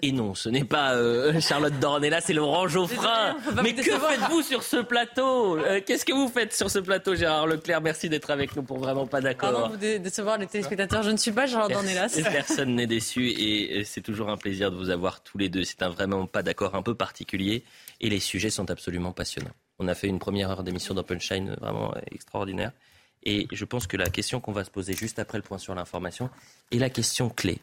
Et non, ce n'est pas euh, Charlotte Dornella, c'est Laurent Geoffrin. Mais que faites-vous sur ce plateau euh, Qu'est-ce que vous faites sur ce plateau, Gérard Leclerc Merci d'être avec nous pour vraiment pas d'accord. Pardon, vous décevoir les téléspectateurs. Je ne suis pas Charlotte Dornelas. Personne n'est déçu et c'est toujours un plaisir de vous avoir tous les deux. C'est un vraiment pas d'accord un peu particulier et les sujets sont absolument passionnants. On a fait une première heure d'émission d'Openshine vraiment extraordinaire. Et je pense que la question qu'on va se poser juste après le point sur l'information est la question clé.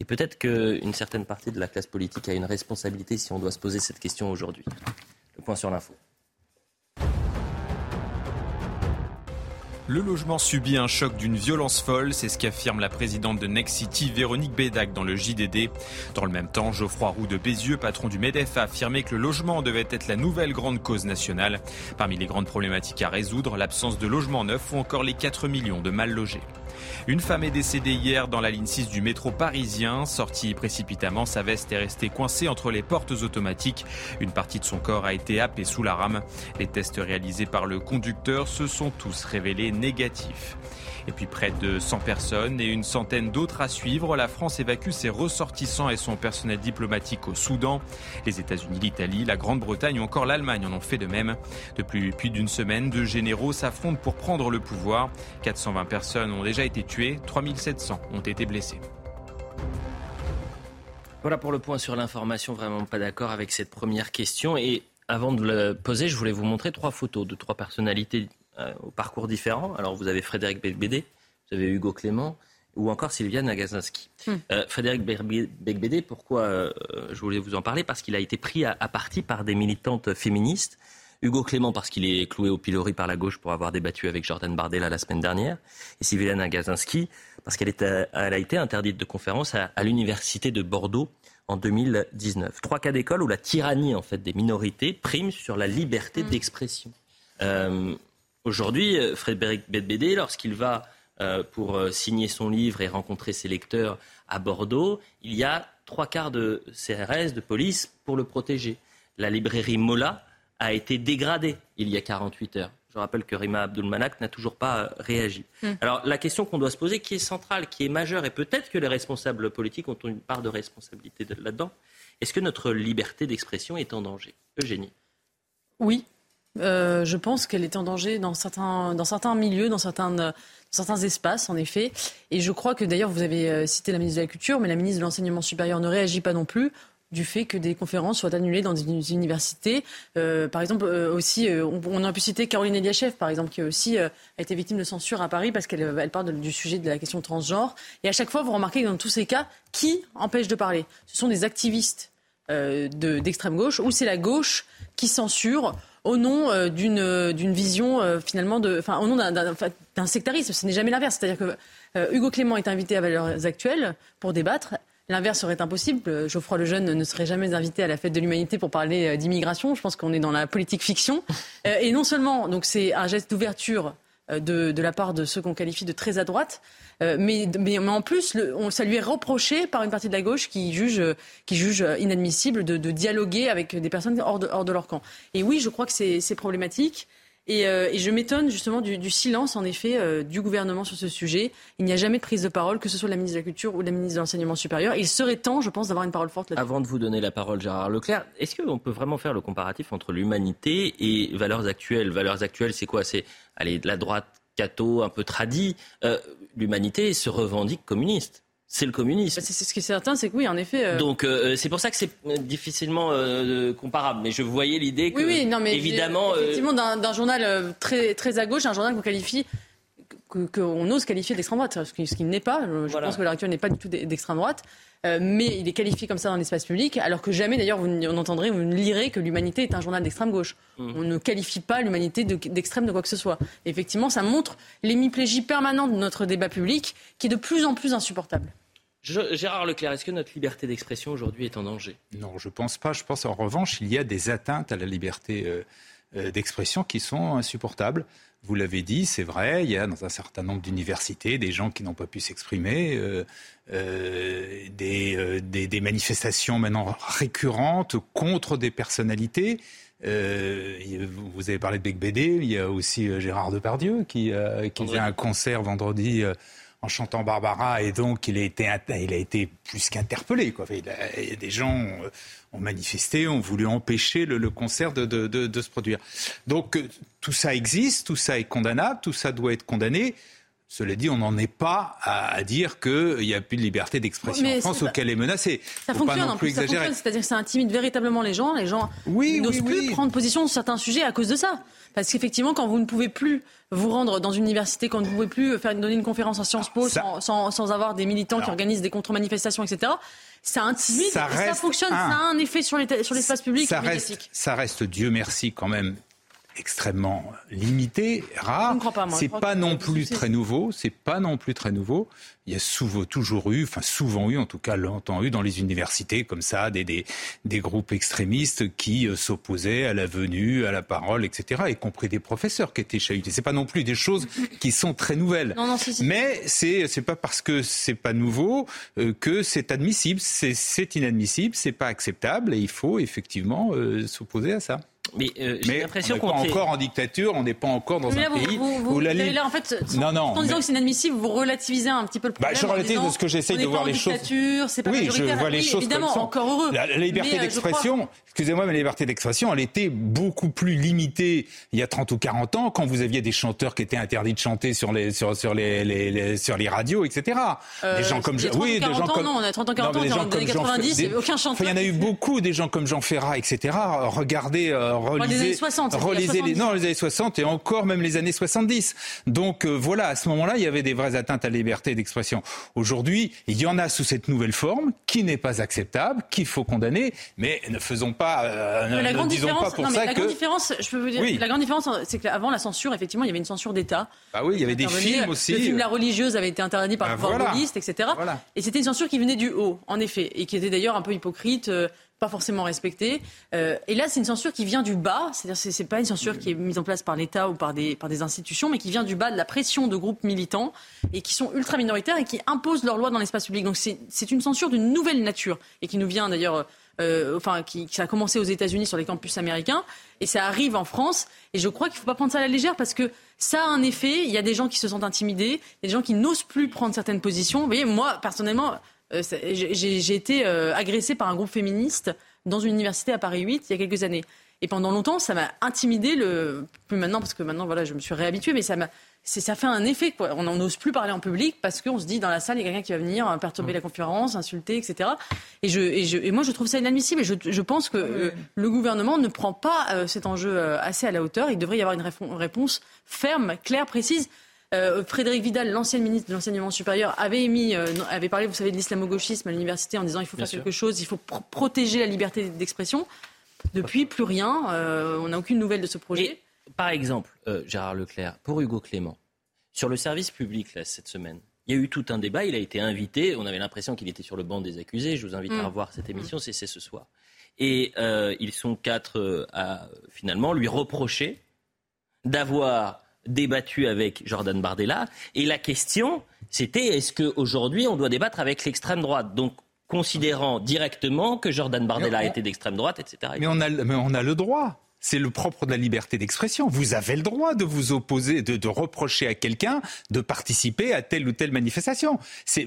Et peut-être qu'une certaine partie de la classe politique a une responsabilité si on doit se poser cette question aujourd'hui. Le point sur l'info. Le logement subit un choc d'une violence folle, c'est ce qu'affirme la présidente de Next City, Véronique Bédac, dans le JDD. Dans le même temps, Geoffroy Roux de Bézieux, patron du MEDEF, a affirmé que le logement devait être la nouvelle grande cause nationale. Parmi les grandes problématiques à résoudre, l'absence de logement neuf ou encore les 4 millions de mal logés. Une femme est décédée hier dans la ligne 6 du métro parisien. Sortie précipitamment, sa veste est restée coincée entre les portes automatiques. Une partie de son corps a été happée sous la rame. Les tests réalisés par le conducteur se sont tous révélés négatifs. Et puis près de 100 personnes et une centaine d'autres à suivre. La France évacue ses ressortissants et son personnel diplomatique au Soudan. Les États-Unis, l'Italie, la Grande-Bretagne ou encore l'Allemagne en ont fait de même. Depuis plus d'une semaine, deux généraux s'affrontent pour prendre le pouvoir. 420 personnes ont déjà été tuées, 3700 ont été blessées. Voilà pour le point sur l'information, vraiment pas d'accord avec cette première question. Et avant de la poser, je voulais vous montrer trois photos de trois personnalités euh, au parcours différent. Alors vous avez Frédéric Becbédé, vous avez Hugo Clément ou encore Sylviane Agazinski. Hmm. Euh, Frédéric Becbédé, pourquoi euh, je voulais vous en parler? Parce qu'il a été pris à, partie par des militantes féministes. Hugo Clément parce qu'il est cloué au pilori par la gauche pour avoir débattu avec Jordan Bardella la semaine dernière. Et Sylviane Agazinski parce qu'elle a été interdite de conférence à, l'université de Bordeaux en 2019. Trois cas d'école où la tyrannie en fait des minorités prime sur la liberté hmm. d'expression. Aujourd'hui, euh, Frédéric Bedbédé, lorsqu'il va euh, pour euh, signer son livre et rencontrer ses lecteurs à Bordeaux, il y a trois quarts de CRS, de police, pour le protéger. La librairie Mola a été dégradée il y a 48 heures. Je rappelle que Rima Abdulmanak n'a toujours pas réagi. Hmm. Alors la question qu'on doit se poser, qui est centrale, qui est majeure, et peut-être que les responsables politiques ont une part de responsabilité là-dedans, est-ce que notre liberté d'expression est en danger? Eugénie? Oui, euh, je pense qu'elle est en danger dans certains, dans certains milieux, dans certains, certains espaces, en effet. Et je crois que d'ailleurs, vous avez euh, cité la ministre de la Culture, mais la ministre de l'Enseignement supérieur ne réagit pas non plus du fait que des conférences soient annulées dans des universités. Euh, par exemple, aussi, on, a pu citer Caroline Eliachev, par exemple, qui aussi a été victime de censure à Paris parce qu'elle elle parle du sujet de la question transgenre. Et à chaque fois, vous remarquez que dans tous ces cas, qui empêche de parler? Ce sont des activistes d'extrême gauche ou c'est la gauche qui censure au nom euh, d'une euh, d'une vision euh, finalement de, au nom d'un sectarisme. Ce n'est jamais l'inverse. C'est-à-dire que Hugo Clément est invité à Valeurs Actuelles pour débattre. L'inverse serait impossible. Geoffroy Lejeune ne serait jamais invité à la fête de l'humanité pour parler d'immigration. Je pense qu'on est dans la politique fiction. et non seulement, donc c'est un geste d'ouverture de, de, la part de ceux qu'on qualifie de très à droite, euh, mais, mais, en plus, le, on, ça lui est reproché par une partie de la gauche qui juge, qui juge inadmissible de, de dialoguer avec des personnes hors de, hors de leur camp. Et oui, je crois que c'est problématique. Et, euh, et, je m'étonne justement du, du, silence, en effet, euh, du gouvernement sur ce sujet. Il n'y a jamais de prise de parole, que ce soit la ministre de la Culture ou la ministre de l'Enseignement supérieur. Il serait temps, je pense, d'avoir une parole forte là-dessus. Avant de vous donner la parole, Gérard Leclerc, est-ce qu'on peut vraiment faire le comparatif entre l'humanité et valeurs actuelles? Valeurs actuelles, c'est quoi? C'est la droite catho, un peu tradit, euh, l'humanité se revendique communiste. C'est le communisme. Bah, c'est ce qui est certain, c'est que oui, en effet. Euh, Donc euh, c'est pour ça que c'est difficilement comparable. Mais je voyais l'idée que, oui, oui, non, mais évidemment, effectivement, d'un journal très très à gauche, un journal qu'on qualifie qu'on ose qualifier d'extrême droite, ce qui, n'est pas. Je pense que l'heure actuelle n'est pas du tout d'extrême droite. Euh, mais il est qualifié comme ça dans l'espace public, alors que jamais d'ailleurs vous n'entendrez, vous ne lirez que l'humanité est un journal d'extrême gauche. Mmh. On ne qualifie pas l'humanité d'extrême de, quoi que ce soit. effectivement, ça montre l'hémiplégie permanente de notre débat public, qui est de plus en plus insupportable. Gérard Leclerc, est-ce que notre liberté d'expression aujourd'hui est en danger? Non, je ne pense pas. Je pense en revanche, il y a des atteintes à la liberté euh, euh, d'expression qui sont insupportables. Vous l'avez dit, c'est vrai, il y a dans un certain nombre d'universités des gens qui n'ont pas pu s'exprimer, euh, euh, des, des, manifestations maintenant récurrentes contre des personnalités. vous avez parlé de Bec Bédé, il y a aussi Gérard Depardieu qui, qui faisait un concert vendredi en chantant Barbara et donc il a été, plus qu'interpellé. Quoi. Des gens ont manifesté, ont voulu empêcher le, concert de, de, de, se produire. Donc euh, tout ça existe, tout ça est condamnable, tout ça doit être condamné. Cela dit, on n'en est pas à, dire qu'il n'y a plus de liberté d'expression en France auquel est menacée. Ça fonctionne, en plus, ça fonctionne, c'est-à-dire que ça intimide véritablement les gens. Les gens n'osent plus prendre position sur certains sujets à cause de ça. Parce qu'effectivement, quand vous ne pouvez plus vous rendre dans une université, quand vous ne pouvez plus faire, donner une conférence à Sciences Po sans, sans, sans, avoir des militants qui organisent des contre-manifestations, etc., ça intimide ça, et ça fonctionne, ça a un effet sur l'espace public ça reste, ça reste, Dieu merci, quand même extrêmement limité, rare. C'est pas non plus très nouveau. C'est pas non plus très nouveau. Il y a souvent, toujours eu, enfin souvent eu, en tout cas longtemps eu dans les universités comme ça, des, des, des groupes extrémistes qui euh, s'opposaient à la venue, à la parole, etc. Y compris des professeurs qui étaient chahutés. C'est pas non plus des choses qui sont très nouvelles. Non, non, Mais c'est c'est pas parce que c'est pas nouveau euh, que c'est admissible. C'est inadmissible, c'est pas acceptable et il faut effectivement euh, s'opposer à ça. Mais euh, j'ai l'impression qu'on n'est pas encore en dictature, on n'est pas encore dans un pays où la là, en fait, non, non, en disant que c'est inadmissible, vous relativisez un petit peu le problème. Bah, je relativise de ce que j'essaye de voir les choses. C'est pas oui, je vois les choses évidemment, comme encore heureux. La, liberté euh, d'expression, excusez-moi, mais la liberté d'expression, elle était beaucoup plus limitée il y a 30 ou 40 ans, quand vous aviez des chanteurs qui étaient interdits de chanter sur les sur sur les, les, sur les radios, etc. Euh, des gens comme oui, des gens comme non, on a 30 ans, 40 ans, dans les années 90, aucun chanteur. Il y en a eu beaucoup, des gens comme Jean Ferrat, etc. Regardez, relisez les, non, les années 60 et encore même les années 70. Donc euh, voilà, à ce moment-là, il y avait des vraies atteintes à la liberté d'expression. Aujourd'hui, il y en a sous cette nouvelle forme qui n'est pas acceptable, qu'il faut condamner, mais ne faisons pas, euh, la grande différence, pas pour non, ça la grande différence, je peux vous dire, la grande différence, c'est qu'avant la censure, effectivement, il y avait une censure d'État. Bah oui, il y avait des films aussi. Le film La religieuse avait été interdit par bah le pouvoir etc. Et c'était une censure qui venait du haut, en effet, et qui était d'ailleurs un peu hypocrite. Euh, pas forcément respectée. Euh, et là, c'est une censure qui vient du bas, c'est-à-dire c'est, c'est pas une censure qui est mise en place par l'État ou par des, par des institutions, mais qui vient du bas de la pression de groupes militants et qui sont ultra minoritaires et qui imposent leurs lois dans l'espace public. Donc c'est, c'est une censure d'une nouvelle nature et qui nous vient d'ailleurs. Euh, enfin, qui, qui, a commencé aux États-Unis sur les campus américains, et ça arrive en France. Et je crois qu'il ne faut pas prendre ça à la légère parce que ça a un effet. Il y a des gens qui se sentent intimidés, il y a des gens qui n'osent plus prendre certaines positions. Vous voyez, moi, personnellement, j'ai été euh, agressée par un groupe féministe dans une université à Paris 8 il y a quelques années. Et pendant longtemps, ça m'a intimidé, le... plus maintenant, parce que maintenant, voilà, je me suis réhabituée, mais ça m'a ça fait un effet. Quoi. On n'ose plus parler en public parce qu'on se dit dans la salle, il y a quelqu'un qui va venir euh, perturber la conférence, insulter, etc. Et, je, et, je, et moi, je trouve ça inadmissible. Et je, je pense que le gouvernement ne prend pas cet enjeu assez à la hauteur. Il devrait y avoir une réponse ferme, claire, précise. Euh, Frédéric Vidal, l'ancien ministre de l'enseignement supérieur, avait émis, euh, avait parlé, vous savez, de l'islamo-gauchisme à l'université en disant il faut faire quelque chose, il faut protéger la liberté d'expression. Depuis, plus rien. Euh, on n'a aucune nouvelle de ce projet. par exemple, Gérard Leclerc, pour Hugo Clément, sur le service public là, cette semaine, il y a eu tout un débat. Il a été invité. On avait l'impression qu'il était sur le banc des accusés. Je vous invite à mm. revoir cette émission. C'est ce soir. Et ils sont quatre à finalement lui reprocher d'avoir débattu avec Jordan Bardella. Et la question, c'était est-ce qu'aujourd'hui, on doit débattre avec l'extrême droite? Donc, considérant directement que Jordan Bardella était d'extrême droite, etc. Mais on, a, mais on a le droit. C'est le propre de la liberté d'expression. Vous avez le droit de vous opposer, de, de reprocher à quelqu'un de participer à telle ou telle manifestation.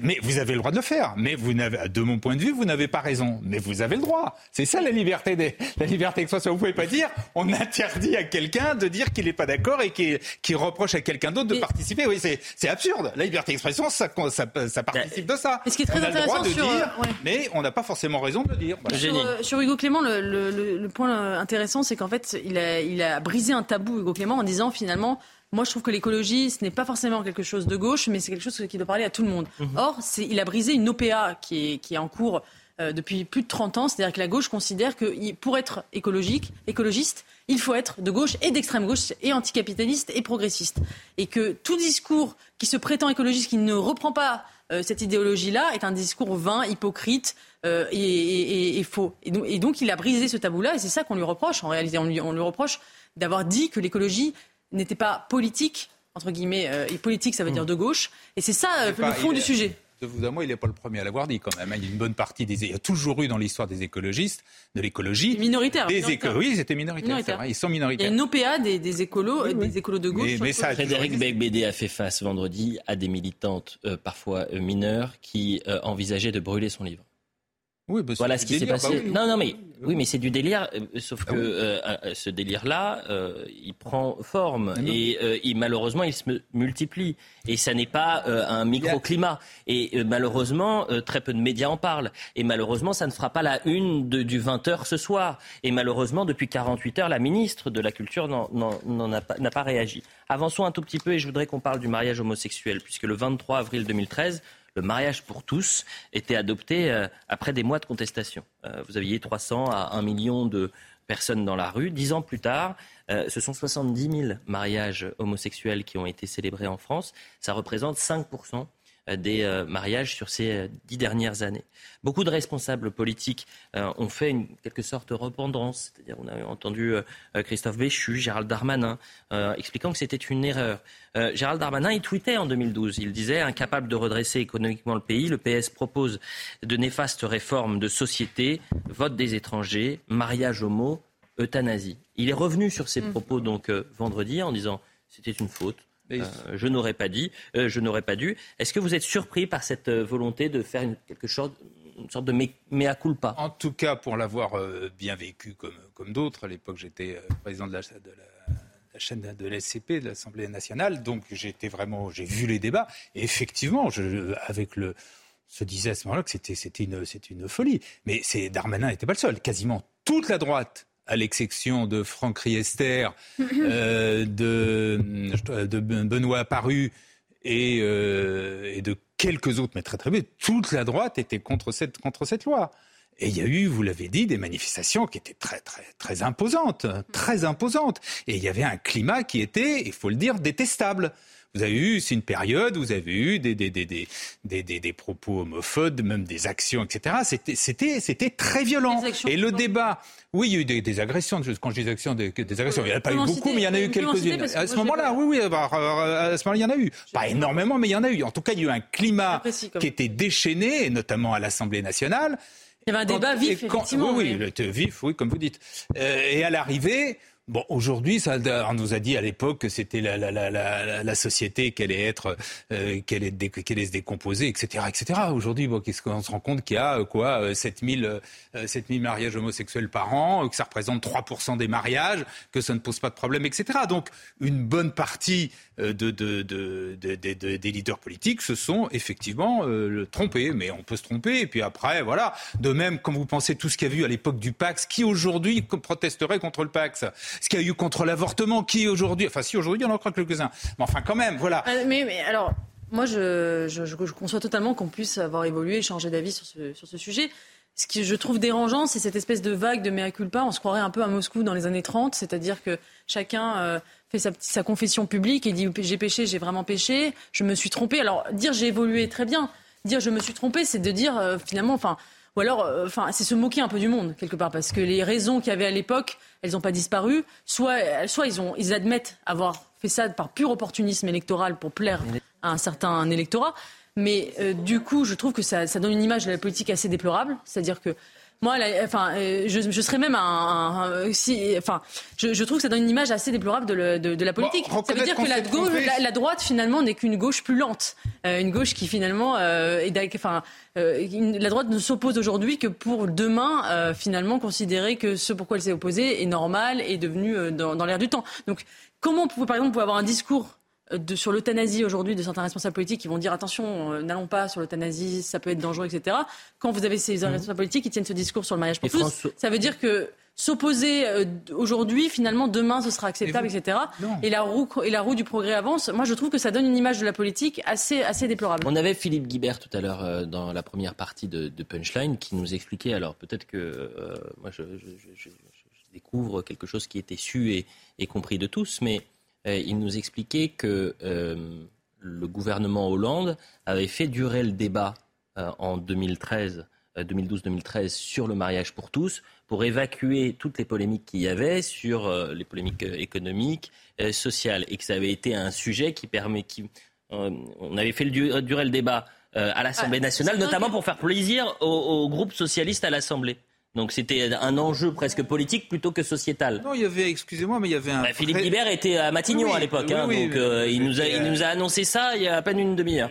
Mais vous avez le droit de le faire. Mais vous n'avez, de mon point de vue, vous n'avez pas raison. Mais vous avez le droit. C'est ça la liberté des, la liberté d'expression. Vous pouvez pas dire on interdit à quelqu'un de dire qu'il n'est pas d'accord et qu'il reproche à quelqu'un d'autre de participer. Oui, c'est absurde. La liberté d'expression, ça, ça, ça, participe de ça. Ce qui est très on a le droit de dire, euh, mais on n'a pas forcément raison de le dire. Sur, euh, sur, Hugo Clément, le, le, le point intéressant, c'est qu'en fait, il a, brisé un tabou, Hugo Clément, en disant finalement, moi, je trouve que l'écologie, ce n'est pas forcément quelque chose de gauche, mais c'est quelque chose qui doit parler à tout le monde. Mhm. Or, il a brisé une OPA qui est, en cours depuis plus de 30 ans. C'est-à-dire que la gauche considère que pour être écologique, écologiste, il faut être de gauche et d'extrême gauche et anticapitaliste et progressiste. Et que tout discours qui se prétend écologiste, qui ne reprend pas euh, cette idéologie-là, est un discours vain, hypocrite, euh, et, faux. Et donc, il a brisé ce tabou-là, et c'est ça qu'on lui reproche. En réalité, on lui, on lui reproche d'avoir dit que l'écologie n'était pas politique, entre guillemets, euh, et politique, ça veut dire hmm. de gauche. Et c'est ça euh, le fond du sujet. De vous à moi, il n'est pas le premier à l'avoir dit quand même. Hein. Il y a une bonne partie des, il y a toujours eu dans l'histoire des écologistes, de l'écologie, minoritaire. Des oui, c'était minoritaire. Ils sont minoritaires. Il y a une OPA des, écolos, des écolos de gauche. Mais, Frédéric Becbédé a fait face vendredi à des militantes, euh, parfois euh, mineures, qui euh, envisageaient de brûler son livre. Oui, bah, voilà ce qui s'est passé. Bah non, non, mais oui, mais c'est du délire. Euh, sauf ah que euh, euh, ce délire-là, il prend forme ah et il, malheureusement, il se multiplie. Et ça n'est pas un microclimat. Et malheureusement, très peu de médias en parlent. Et malheureusement, ça ne fera pas la une du 20 h ce soir. Et malheureusement, depuis 48 heures, la ministre de la Culture n'a pas, pas réagi. Avançons un tout petit peu et je voudrais qu'on parle du mariage homosexuel, puisque le 23 avril 2013 le mariage pour tous était adopté euh, après des mois de contestation. Euh, vous aviez 300 à 1 million de personnes dans la rue. Dix ans plus tard, euh, ce sont 70 000 mariages homosexuels qui ont été célébrés en France. Ça représente 5 euh, des euh, mariages sur ces euh, dix dernières années. Beaucoup de responsables politiques ont fait une quelque sorte repentance. C'est-à-dire, on a entendu Christophe Béchu, Gérald Darmanin, expliquant que c'était une erreur. Gérald Darmanin, il tweetait en 2012. Il disait, incapable de redresser économiquement le pays, le PS propose de néfastes réformes de société, vote des étrangers, mariage homo, euthanasie. Il est revenu sur ces mm. propos donc vendredi en disant c'était une faute. Euh, je n'aurais pas dit, euh, je n'aurais pas dû. Est-ce que vous êtes surpris par cette euh, volonté de faire une, quelque chose, une sorte de mea culpa? En tout cas, pour l'avoir bien vécu comme, comme d'autres, à l'époque j'étais président de la, de la chaîne de l'SCP, de l'Assemblée nationale. Donc j'étais vraiment, j'ai vu les débats. Et effectivement, je, avec le, se disait à ce moment-là que c'était, c'était une, une folie. Mais c'est Darmanin n'était pas le seul. Quasiment toute la droite à l'exception de Franck Riester, euh, de, de, Benoît Paru et, euh, et, de quelques autres, mais très très bien, toute la droite était contre cette, contre cette loi. Et il y a eu, vous l'avez dit, des manifestations qui étaient très très très imposantes, très imposantes. Et il y avait un climat qui était, il faut le dire, détestable. Vous avez eu, c'est une période où vous avez eu des, des, des, des, des, des propos homophobes, même des actions, etc. C'était, c'était, c'était très violent. Et le débat, oui, il y a eu des, des agressions. Quand je dis actions, des, des agressions, il n'y en a pas eu beaucoup, mais il y en a eu quelques-unes. À ce moment-là, oui, oui, bah, à ce moment-là, il y en a eu. Pas énormément, mais il y en a eu. En tout cas, il y a eu un climat qui était déchaîné, notamment à l'Assemblée nationale. Il y avait un débat vif, effectivement. Oui, oui, vif, oui, comme vous dites. Euh, et à l'arrivée, Bon, aujourd'hui, ça, on nous a dit à l'époque que c'était la, la, la, société qui allait être, euh, allait se décomposer, etc., etc. Aujourd'hui, bon, qu'est-ce se rend compte qu'il y a euh, quoi, 7000, euh, 7000 mariages homosexuels par an, que ça représente 3% des mariages, que ça ne pose pas de problème, etc. Donc, une bonne partie de, de, de, des leaders politiques se sont effectivement trompés, mais on peut se tromper. Et puis après, voilà. De même, comme vous pensez tout ce qu'il y a eu à l'époque du Pax, qui aujourd'hui protesterait contre le Pax? Ce qu'il y a eu contre l'avortement, qui aujourd'hui, enfin si aujourd'hui il y en a encore quelques-uns, mais enfin quand même, voilà. Euh, mais, alors, moi je, je, conçois totalement qu'on puisse avoir évolué et changé d'avis sur ce sujet. Ce que je trouve dérangeant, c'est cette espèce de vague de mea culpa. On se croirait un peu à Moscou dans les années 30, c'est-à-dire que chacun euh, fait sa, sa, confession publique et dit j'ai péché, j'ai vraiment péché, je me suis trompé. Alors dire j'ai évolué très bien, dire je me suis trompé, c'est de dire euh, finalement, enfin, ou alors, euh, enfin, c'est se moquer un peu du monde quelque part, parce que les raisons qu'il y avait à l'époque, elles n'ont pas disparu. Soit, soit ils, ont, ils admettent avoir fait ça par pur opportunisme électoral pour plaire à un certain électorat. Mais euh, du coup, je trouve que ça, ça donne une image de la politique assez déplorable. C'est-à-dire que moi, enfin, euh, je, je, serais même un, si, enfin, je, je, trouve que ça donne une image assez déplorable de, de, de la politique. ça veut dire que la, gauche, la, droite finalement n'est qu'une gauche plus lente, euh, une gauche qui finalement, euh, est, enfin, euh, la droite ne s'oppose aujourd'hui que pour demain euh, finalement considérer que ce pourquoi elle s'est opposée est normal et devenu dans, dans l'air du temps. Donc, comment on peut, par exemple, avoir un discours de, sur l'euthanasie aujourd'hui de certains responsables politiques qui vont dire attention, euh, n'allons pas sur l'euthanasie, ça peut être dangereux, etc. Quand vous avez ces mhm. responsables politiques qui tiennent ce discours sur le mariage pour tous, ça veut dire que s'opposer euh, aujourd'hui, finalement, demain, ce sera acceptable, etc. Et la, roue, et la roue du progrès avance. Moi, je trouve que ça donne une image de la politique assez, assez déplorable. On avait Philippe Guibert tout à l'heure euh, dans la première partie de, de, Punchline qui nous expliquait, alors peut-être que moi, je, je, je, découvre quelque chose qui était su et, et compris de tous, mais il nous expliquait que euh, le gouvernement Hollande avait fait durer le débat euh, en 2013. 2012-2013 sur le mariage pour tous, pour évacuer toutes les polémiques qu'il y avait sur les polémiques économiques, sociales, et que ça avait été un sujet qui permet, qui, on avait fait durer le débat à l'Assemblée nationale, notamment pour faire plaisir au, au groupe socialiste à l'Assemblée. Donc c'était un enjeu presque politique plutôt que sociétal. Non, il y avait, excusez-moi, mais il y avait un. Bah, Philippe Guibert était à Matignon Oui, à l'époque, oui, hein, oui, donc euh, il, nous a, il nous a annoncé ça il y a à peine une demi-heure.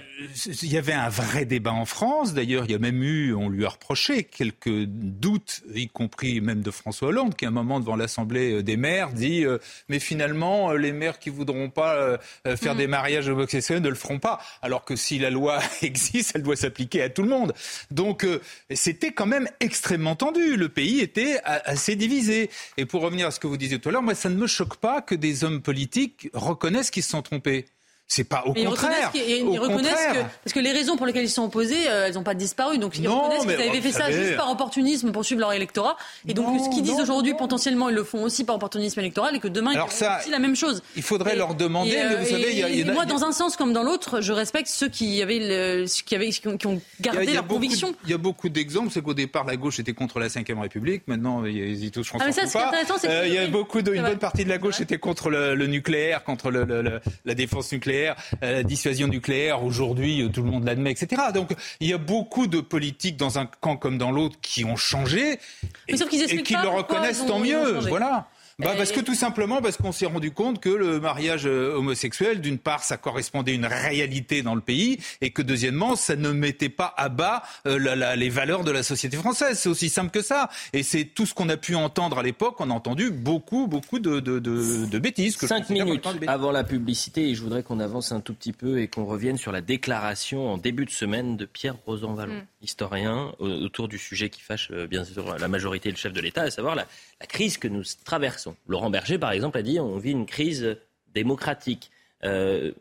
Il y avait un vrai débat en France. D'ailleurs, il y a même eu, on lui a reproché quelques doutes, y compris même de François Hollande, qui à un moment devant l'Assemblée euh, des maires dit euh, mais finalement euh, les maires qui voudront pas euh, euh, faire des mariages homosexuels ne le feront pas. Alors que si la loi existe, elle doit s'appliquer à tout le monde. Donc euh, c'était quand même extrêmement tendu. Le pays était assez divisé. Et pour revenir à ce que vous disiez tout à l'heure, moi ça ne me choque pas que des hommes politiques reconnaissent qu'ils se sont trompés. C'est pas au Mais ils contraire. ils reconnaissent que parce que les raisons pour lesquelles ils sont opposés, euh, elles n'ont pas disparu. Donc ils Non, reconnaissent qu'ils avaient fait ça juste par opportunisme pour suivre leur électorat. Et donc Non, ce qu'ils disent aujourd'hui, potentiellement, ils le font aussi par opportunisme électoral et que demain Alors ils ça, feront aussi la même chose. Il faudrait Et- leur demander, et, mais vous savez, il y a, et- il y en a- et moi, dans un sens comme dans l'autre, je respecte ceux qui avaient, le, qui avaient, qui ont, qui gardé a leur conviction. Il y a beaucoup d'exemples. C'est qu'au départ, la gauche était contre la Ve République. Maintenant, ils y touchent Ah, mais ça, ce Euh, Il y a beaucoup de, une bonne partie de la gauche était contre le, nucléaire, contre la défense nucléaire, euh, la dissuasion nucléaire. Aujourd'hui, euh, tout le monde l'admet, etc. Donc, il y a beaucoup de politiques dans un camp comme dans l'autre qui ont changé Mais et, sauf qu'ils et qui pas le reconnaissent tant mieux. Voilà. Bah, Et- parce que tout simplement parce qu'on s'est rendu compte que le mariage euh, homosexuel, d'une part, ça correspondait à une réalité dans le pays, et que deuxièmement, ça ne mettait pas à bas euh, la- la- les valeurs de la société française. C'est aussi simple que ça. Et c'est tout ce qu'on a pu entendre à l'époque. On a entendu beaucoup, beaucoup de, de, de, de bêtises. que Cinq minutes bêtises. avant la publicité, et je voudrais qu'on avance un tout petit peu et qu'on revienne sur la déclaration en début de semaine de Pierre Rosanvallon, Mm. historien, au- autour du sujet qui fâche euh, bien sûr la majorité et le chef de l'État, à savoir la, la crise que nous traversons. Laurent Berger, par exemple, a dit on vit une crise démocratique. Euh,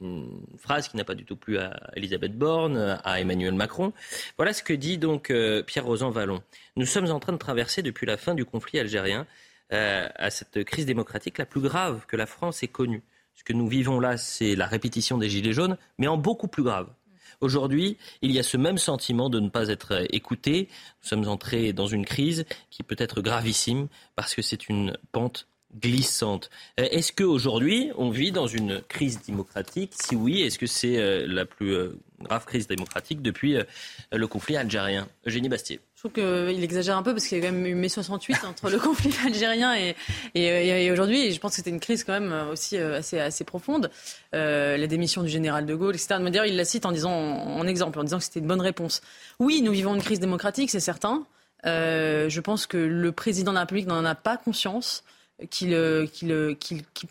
une phrase qui n'a pas du tout plu à Elisabeth Borne, à Emmanuel Macron. Voilà ce que dit donc euh, Pierre Rosanvallon. Nous sommes en train de traverser depuis la fin du conflit algérien euh, à cette crise démocratique la plus grave que la France ait connue. Ce que nous vivons là, c'est la répétition des Gilets jaunes, mais en beaucoup plus grave. Aujourd'hui, il y a ce même sentiment de ne pas être écouté. Nous sommes entrés dans une crise qui peut être gravissime parce que c'est une pente glissante. Euh, Est-ce qu'aujourd'hui, on vit dans une crise démocratique? Si oui, est-ce que c'est euh, la plus euh, grave crise démocratique depuis le conflit algérien? Eugénie Bastier. Je trouve qu'il exagère un peu parce qu'il y a quand même eu mai 68 entre le conflit algérien et, aujourd'hui. Et je pense que c'était une crise quand même aussi euh, assez, profonde. Euh, la démission du général de Gaulle, etc. D'ailleurs, il la cite en disant, en exemple, en disant que c'était une bonne réponse. Oui, nous vivons une crise démocratique, c'est certain. Euh, je pense que le président de la République n'en a pas conscience. Qu'il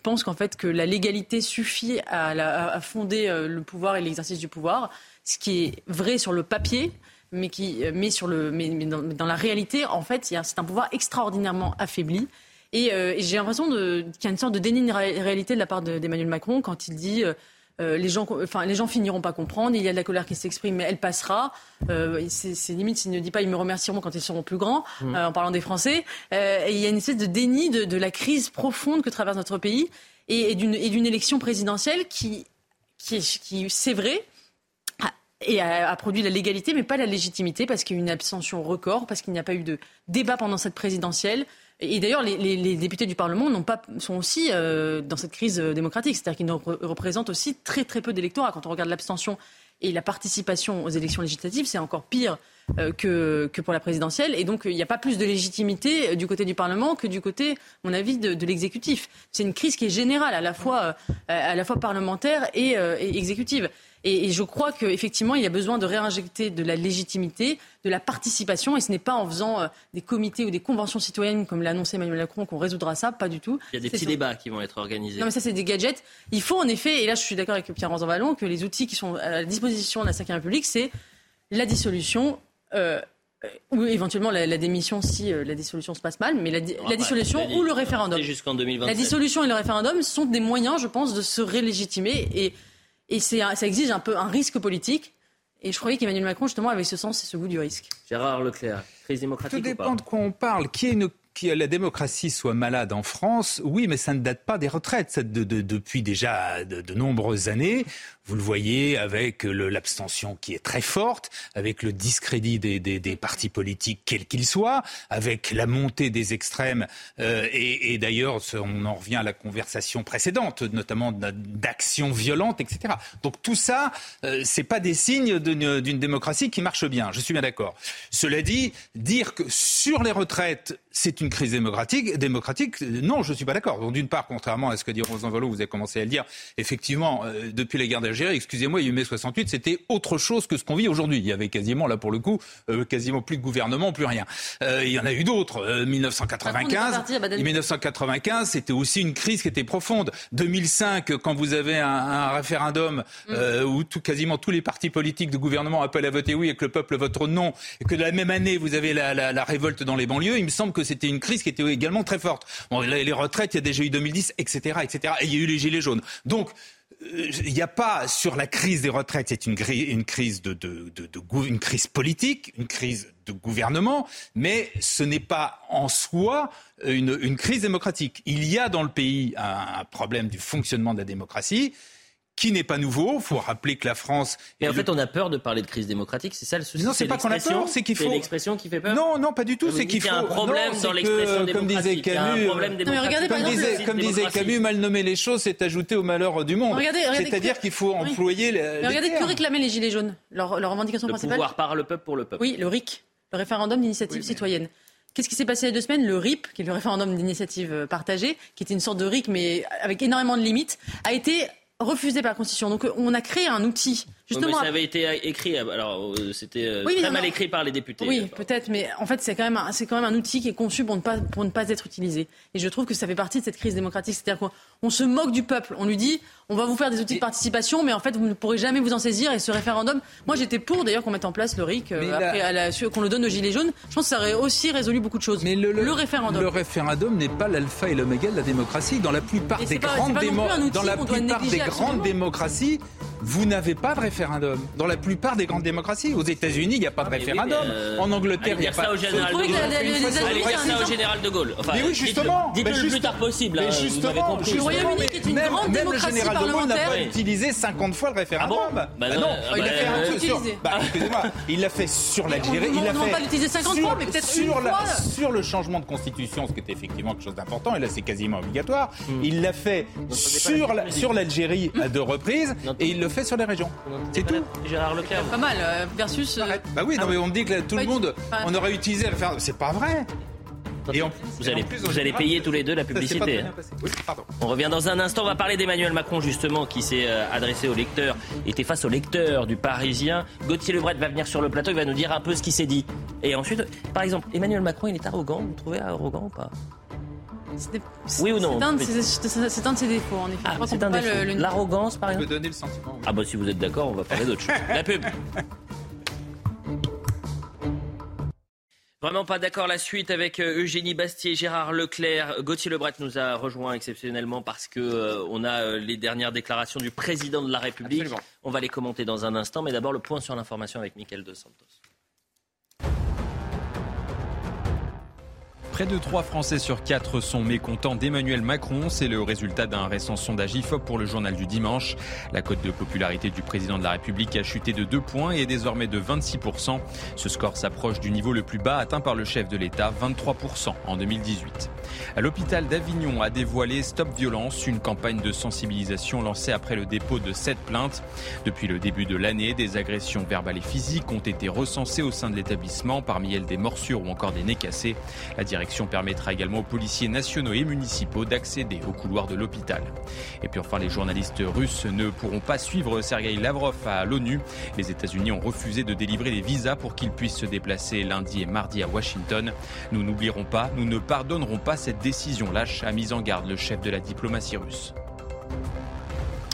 pense qu'en fait que la légalité suffit à, fonder le pouvoir et l'exercice du pouvoir, ce qui est vrai sur le papier, mais qui euh, met sur le mais, mais dans, dans la réalité en fait il c'est un pouvoir extraordinairement affaibli. Et, euh, et j'ai l'impression qu'il y a une sorte de déni de ré- réalité de la part de- d'Emmanuel Macron quand il dit euh, euh, les gens enfin les gens finiront pas comprendre il y a de la colère qui s'exprime mais elle passera. Euh, c'est limite s'il ne dit pas ils me remercieront quand ils seront plus grands euh, en parlant des Français. Euh, et il y a une espèce de déni de, de la crise profonde que traverse notre pays et, et d'une et d'une élection présidentielle qui qui, qui c'est vrai et a, a produit la légalité, mais pas la légitimité, parce qu'il y a eu une abstention record, parce qu'il n'y a pas eu de débat pendant cette présidentielle. Et, d'ailleurs, les, les- les députés du Parlement n'ont pas, sont aussi euh, dans cette crise euh, démocratique, c'est-à-dire qu'ils représentent aussi très très peu d'électorats. Quand on regarde l'abstention et la participation aux élections législatives, c'est encore pire que, que pour la présidentielle. Et donc, il n'y a pas plus de légitimité euh, du côté du Parlement que du côté, à mon avis, de, de l'exécutif. C'est une crise qui est générale, à la fois, euh, à la fois parlementaire et, euh, et exécutive. Et, et je crois qu'effectivement, il y a besoin de réinjecter de la légitimité, de la participation, et ce n'est pas en faisant euh, des comités ou des conventions citoyennes, comme l'a annoncé Emmanuel Macron, qu'on résoudra ça, pas du tout. Il y a des petits sur- débats qui vont être organisés. non, mais ça, c'est des gadgets. Il faut en effet, et là, je suis d'accord avec Pierre Vallon, que les outils qui sont à la disposition de la Ve République, c'est la dissolution. Euh, euh, ou éventuellement la, la démission si euh, la dissolution se passe mal, mais la, di- pas- dissolution ou le référendum. Jusqu'en 2027. La dissolution et le référendum sont des moyens, je pense, de se relégitimer et, et c'est un- ça exige un peu un risque politique. Et je croyais qu'Emmanuel Macron, justement, avait ce sens et ce goût du risque. Gérard Leclerc, crise Tout démocratique ou pas? dépend de quoi on parle. Qui est une que la démocratie soit malade en France, oui, mais ça ne date pas des retraites. Ça, de- de- depuis déjà de, de nombreuses années, Vous le voyez avec l'abstention qui est très forte, avec le discrédit des, partis politiques, quels qu'ils soient, avec la montée des extrêmes. Euh, et, d'ailleurs, on en revient à la conversation précédente, notamment d'actions violentes, etc. Donc tout ça, euh, c'est pas des signes d'une démocratie qui marche bien. Je suis bien d'accord. Cela dit, dire que sur les retraites, c'est une crise démocratique, démocratique, non, je ne suis pas d'accord. D'une part, contrairement à ce que dit Rosan Valo, vous avez commencé à le dire, effectivement, euh, depuis la guerre d'Algérie, excusez-moi, il y a eu mai 68, c'était autre chose que ce qu'on vit aujourd'hui. Il y avait quasiment, là pour le coup, euh, quasiment plus de gouvernement, plus rien. Euh, il y en a eu d'autres. 1995, 1995, c'était aussi une crise qui était profonde. 2005, quand vous avez un, un référendum mm. où tout, quasiment tous les partis politiques de gouvernement appellent à voter oui et que le peuple vote non, et que la même année, vous avez la, la, la révolte dans les banlieues, il me semble que c'était une crise qui était également très forte. Bon, les retraites, il y a déjà eu 2010, etc., etc. Et il y a eu les gilets jaunes. Donc, euh, il n'y a pas sur la crise des retraites, c'est une, crise de, de, de, de, une crise politique, une crise de gouvernement, mais ce n'est pas en soi une, une, crise démocratique. Il y a dans le pays un problème du fonctionnement de la démocratie qui n'est pas nouveau. Il faut rappeler que la France. Et en fait, on a peur de parler de crise démocratique. C'est ça le souci. Non, c'est pas qu'on a peur, c'est qu'il faut. C'est l'expression qui fait peur. Non, non, pas du tout. C'est qu'il faut. Il y a un problème dans l'expression démocratique. Comme disait Camus, comme disait, comme disait Camus, mal nommer les choses, c'est ajouter au malheur du monde. C'est-à-dire qu'il faut employer. Les, regardez que réclamaient les gilets jaunes. Leur, leur revendication le principale. Pouvoir par le peuple pour le peuple. Oui, le RIC, le référendum d'initiative citoyenne. Qu'est-ce qui s'est passé il y a deux semaines Le RIP, qui est le référendum d'initiative partagée, qui était une sorte de RIC mais avec énormément de limites, a été refusé par la Constitution. Donc on a créé un outil. Justement, ça avait été écrit, alors euh, c'était euh, très mal écrit par les députés. Oui, peut-être, mais en fait c'est quand même c'est quand même un outil qui est conçu pour ne pas pour ne pas être utilisé. Et je trouve que ça fait partie de cette crise démocratique, c'est-à-dire qu'on se moque du peuple. On lui dit on va vous faire des outils de participation, mais en fait vous ne pourrez jamais vous en saisir. Et ce référendum, moi j'étais pour d'ailleurs qu'on mette en place le RIC euh, qu'on le donne aux gilets jaunes. Je pense que ça aurait aussi résolu beaucoup de choses. Mais le, référendum, le référendum n'est pas l'alpha et l'oméga de la démocratie. Dans la plupart des grandes dans la plupart des grandes démocraties vous n'avez pas de référendum. Dans la plupart des grandes démocraties. Aux États-Unis, il n'y a pas de ah, référendum. Euh, en Angleterre, il n'y a pas de référendum. Allez dire ça au général de Gaulle. mais oui, justement. Dites-le le plus tard possible. Mais hein, justement, le Royaume-Uni est une grande démocratie Même le général de Gaulle n'a pas utilisé 50 fois le référendum. Ah bah, non, il l'a fait un peu sur. Excusez-moi, il l'a fait sur l'Algérie. Il l'a fait. 50 fois, mais peut-être sur sur le changement de constitution, ce qui était effectivement quelque chose d'important. Et là, c'est quasiment obligatoire. Hmm. Il l'a fait sur l'Algérie à deux reprises, et il le fait sur les régions. C'est tout. Gérard Leclerc. Pas mal, euh, versus. Euh, bah oui, non, mais on me dit que tout le monde, on aurait utilisé le faire. C'est pas vrai. Et vous allez, vous allez payer tous les deux la publicité. Hein. on revient dans un instant. On va parler d'Emmanuel Macron, justement, qui s'est euh, adressé aux lecteurs, était face aux lecteurs du Parisien. Gauthier Lebret va venir sur le plateau, il va nous dire un peu ce qui s'est dit. Et ensuite, par exemple, Emmanuel Macron, il est arrogant. Vous trouvez arrogant ou pas? Oui ou non C'est un, de ses défauts, en effet. Ah, c'est un défaut. L'arrogance, par exemple. donner le sentiment. Ah bah si vous êtes d'accord, on va parler d'autre chose. La pub. Vraiment pas d'accord la suite avec euh, Eugénie Bastier, Gérard Leclerc. Gauthier Lebret nous a rejoint exceptionnellement parce que euh, on a euh, les dernières déclarations du président de la République. On va les commenter dans un instant, mais d'abord le point sur l'information avec Mickaël Dos Santos. Près de 3 Français sur 4 sont mécontents d'Emmanuel Macron. C'est le résultat d'un récent sondage IFOP pour le journal du dimanche. La cote de popularité du président de la République a chuté de 2 points et est désormais de 26%. Ce score s'approche du niveau le plus bas atteint par le chef de l'État, 23% en 2018. L'hôpital d'Avignon a dévoilé Stop Violence, une campagne de sensibilisation lancée après le dépôt de 7 plaintes. Depuis le début de l'année, des agressions verbales et physiques ont été recensées au sein de l'établissement, parmi elles des morsures ou encore des nez cassés. La direction permettra également aux policiers nationaux et municipaux d'accéder au couloir de l'hôpital. Et puis enfin, les journalistes russes ne pourront pas suivre Sergei Lavrov à l'ONU. Les États-Unis ont refusé de délivrer des visas pour qu'il puisse se déplacer lundi et mardi à Washington. Nous n'oublierons pas, nous ne pardonnerons pas cette décision lâche, a mis en garde le chef de la diplomatie russe.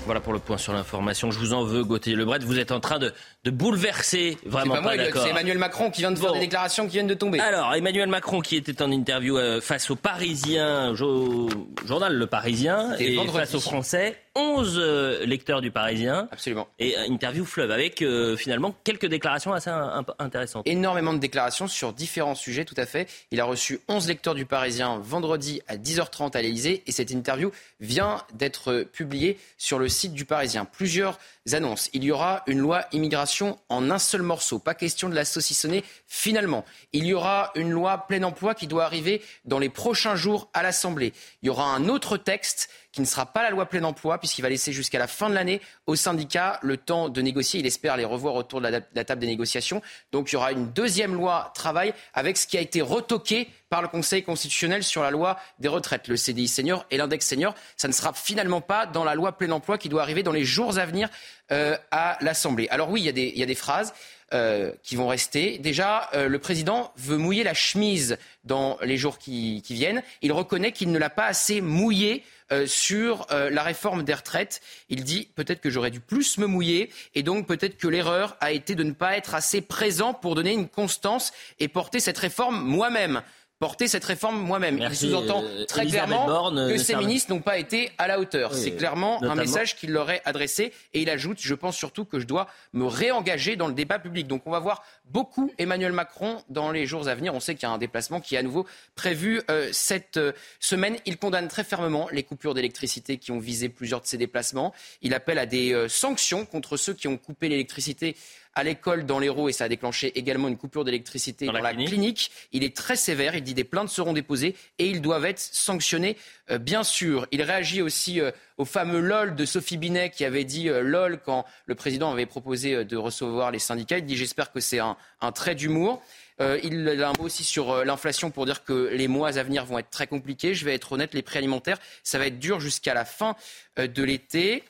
Voilà pour le point sur l'information. Je vous en veux, Gauthier Lebret. Vous êtes en train de, de bouleverser. Vraiment pas, d'accord. C'est Emmanuel Macron qui vient de faire des déclarations qui viennent de tomber. Alors, Emmanuel Macron qui était en interview euh, face aux Parisiens, journal Le Parisien, et face aux Français. 11 euh, lecteurs du Parisien. Absolument. Et interview fleuve avec euh, finalement quelques déclarations assez intéressantes. Énormément de déclarations sur différents sujets, tout à fait. Il a reçu 11 lecteurs du Parisien vendredi à 10h30 à l'Elysée et cette interview vient d'être publiée sur le site du Parisien. Plusieurs annonces. Il y aura une loi immigration en un seul morceau. Pas question de la saucissonner finalement. Il y aura une loi plein emploi qui doit arriver dans les prochains jours à l'Assemblée. Il y aura un autre texte qui ne sera pas la loi plein emploi, puisqu'il va laisser jusqu'à la fin de l'année aux syndicats le temps de négocier. Il espère les revoir autour de la, table des négociations. Donc il y aura une deuxième loi travail avec ce qui a été retoqué par le Conseil constitutionnel sur la loi des retraites, le CDI senior et l'index senior. Ça ne sera finalement pas dans la loi plein emploi qui doit arriver dans les jours à venir euh, à l'Assemblée. Alors oui, il y a des, phrases. Euh, qui vont rester. Déjà, euh, le président veut mouiller la chemise dans les jours qui, qui viennent. Il reconnaît qu'il ne l'a pas assez mouillé euh, sur euh, la réforme des retraites. Il dit peut-être que j'aurais dû plus me mouiller et donc peut-être que l'erreur a été de ne pas être assez présent pour donner une constance et porter cette réforme moi-même porter cette réforme moi-même. Il sous-entend euh, très clairement que ces ministres n'ont pas été à la hauteur. C'est clairement un message qu'il leur est adressé et il ajoute, je pense surtout que je dois me réengager dans le débat public. Donc on va voir beaucoup Emmanuel Macron dans les jours à venir. On sait qu'il y a un déplacement qui est à nouveau prévu euh, cette euh, semaine. Il condamne très fermement les coupures d'électricité qui ont visé plusieurs de ses déplacements. Il appelle à des sanctions contre ceux qui ont coupé l'électricité à l'école dans l'Hérault et ça a déclenché également une coupure d'électricité dans, la, clinique. Il est très sévère. Il dit des plaintes seront déposées et ils doivent être sanctionnés, euh, bien sûr. Il réagit aussi euh, au fameux LOL de Sophie Binet qui avait dit euh, LOL quand le président avait proposé de recevoir les syndicats. Il dit j'espère que c'est un, un, trait d'humour. il a un mot aussi sur l'inflation pour dire que les mois à venir vont être très compliqués. Je vais être honnête, les prix alimentaires, ça va être dur jusqu'à la fin de l'été.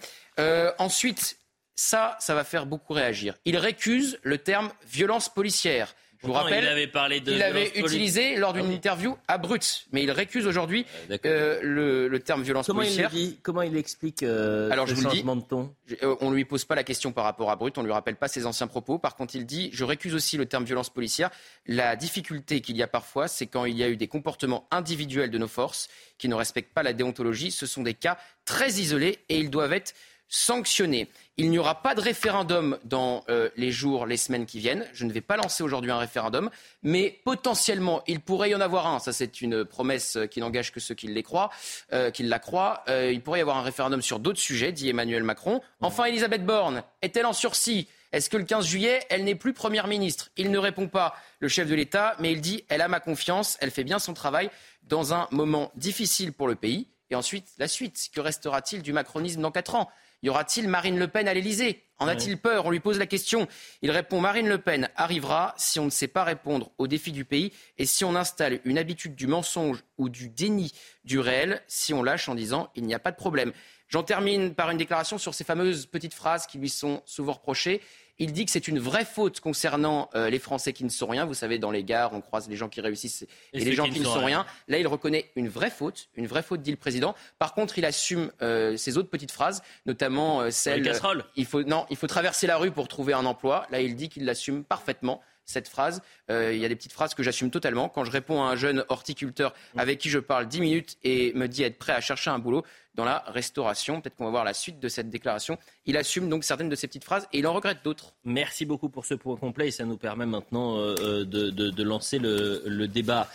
ensuite, ça, ça va faire beaucoup réagir. Il récuse le terme violence policière. Je vous rappelle, il avait, parlé de il avait utilisé lors d'une ah interview à Brut, mais il récuse aujourd'hui euh, euh, le, terme violence policière. Il comment il explique euh, Alors, je vous changement de ton? On ne lui pose pas la question par rapport à Brut, on ne lui rappelle pas ses anciens propos. Par contre, il dit Je récuse aussi le terme violence policière. La difficulté qu'il y a parfois, c'est quand il y a eu des comportements individuels de nos forces qui ne respectent pas la déontologie. Ce sont des cas très isolés et ils doivent être sanctionner. Il n'y aura pas de référendum dans euh, les jours, les semaines qui viennent. Je ne vais pas lancer aujourd'hui un référendum, mais potentiellement, il pourrait y en avoir un. Ça, c'est une promesse qui n'engage que ceux qui, les croient, euh, qui la croient. Euh, il pourrait y avoir un référendum sur d'autres sujets, dit Emmanuel Macron. Enfin, Elisabeth Borne est-elle en sursis? Est-ce que le 15 juillet, elle n'est plus Première ministre? Il ne répond pas, le chef de l'État, mais il dit elle a ma confiance, elle fait bien son travail dans un moment difficile pour le pays. Et ensuite, la suite. Que restera-t-il du macronisme dans quatre ans? Y aura-t-il Marine Le Pen à l'Elysée En a-t-il peur? On lui pose la question. Il répond Marine Le Pen arrivera si on ne sait pas répondre aux défis du pays et si on installe une habitude du mensonge ou du déni du réel, si on lâche en disant il n'y a pas de problème. J'en termine par une déclaration sur ces fameuses petites phrases qui lui sont souvent reprochées. Il dit que c'est une vraie faute concernant euh, les Français qui ne sont rien. Vous savez, dans les gares, on croise les gens qui réussissent et, les gens qui, ne sont rien. Là, il reconnaît une vraie faute, une vraie faute, dit le président. Par contre, il assume euh, ses autres petites phrases, notamment euh, celle. il faut non, il faut traverser la rue pour trouver un emploi. Là, il dit qu'il l'assume parfaitement cette phrase. Euh, il y a des petites phrases que j'assume totalement. Quand je réponds à un jeune horticulteur avec qui je parle dix minutes et me dit être prêt à chercher un boulot dans la restauration, peut-être qu'on va voir la suite de cette déclaration. Il assume donc certaines de ces petites phrases et il en regrette d'autres. Merci beaucoup pour ce point complet et ça nous permet maintenant euh, euh, de, lancer le, débat.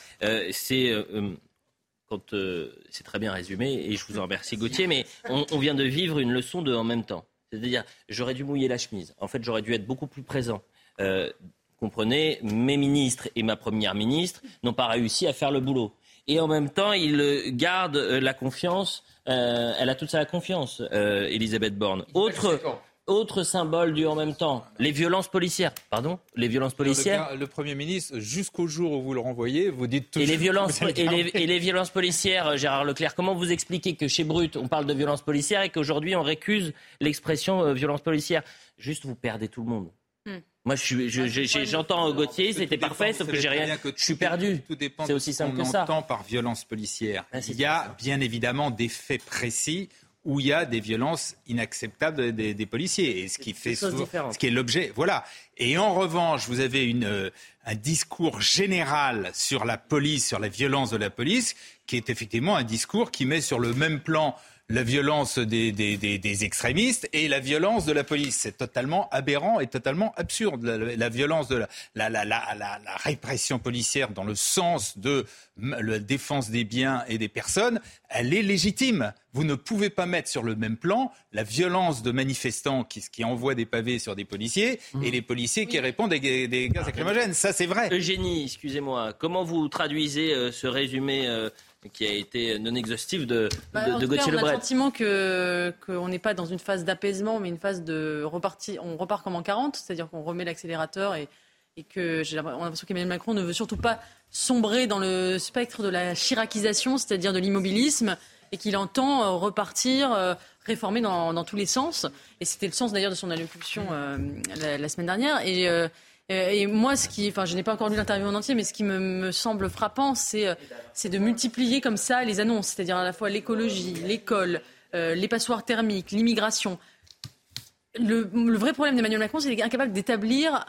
c'est quand c'est très bien résumé et je vous en remercie Gauthier, mais on, on, vient de vivre une leçon de en même temps. C'est-à-dire, j'aurais dû mouiller la chemise. En fait, j'aurais dû être beaucoup plus présent comprenez, mes ministres et ma première ministre n'ont pas réussi à faire le boulot. Et en même temps, il garde euh, la confiance, euh, elle a toute sa confiance, euh, Elisabeth Borne. Autre, autre symbole du en même temps, les violences policières. Pardon Les violences policières le, Premier ministre, jusqu'au jour où vous le renvoyez, vous dites toujours... Et les violences, et les, et les violences policières, Gérard Leclerc, comment vous expliquez que chez Brut, on parle de violences policières et qu'aujourd'hui, on récuse l'expression violence policière Juste, vous perdez tout le monde. Moi, j'entends Gauthier, c'était parfait, sauf que j'ai rien. Je suis perdu. C'est aussi simple que ça. entend par violence policière. Ah, il y a bien évidemment des faits précis où il y a des violences inacceptables des, policiers, et ce qui fait ce qui est l'objet. Voilà. Et en revanche, vous avez une, euh, un discours général sur la police, sur la violence de la police, qui est effectivement un discours qui met sur le même plan la violence des, des, des, extrémistes et la violence de la police. C'est totalement aberrant et totalement absurde. La, violence de la, la, la, répression policière dans le sens de la défense des biens et des personnes, elle est légitime. Vous ne pouvez pas mettre sur le même plan la violence de manifestants qui, qui envoient des pavés sur des policiers et mmh. les policiers qui répondent des, des gaz lacrymogènes. Ça, c'est vrai. Eugénie, excusez-moi, comment vous traduisez euh, ce résumé euh, qui a été non exhaustif de, bah, de, Gauthier Lebret. On a le sentiment qu'on n'est pas dans une phase d'apaisement, mais une phase de repartie. On repart comme en 40, c'est-à-dire qu'on remet l'accélérateur et, et que j'ai l'impression qu'Emmanuel Macron ne veut surtout pas sombrer dans le spectre de la chiracisation, c'est-à-dire de l'immobilisme, et qu'il entend euh, repartir, euh, réformer dans, dans, tous les sens. Et c'était le sens d'ailleurs de son allocution euh, la, semaine dernière. Et euh, et moi, ce qui, enfin, je n'ai pas encore lu l'interview en entier, mais ce qui me, semble frappant, euh, c'est, de multiplier comme ça les annonces, c'est-à-dire à la fois l'écologie, l'école, euh, les passoires thermiques, l'immigration. Le, vrai problème d'Emmanuel Macron, c'est qu'il est incapable d'établir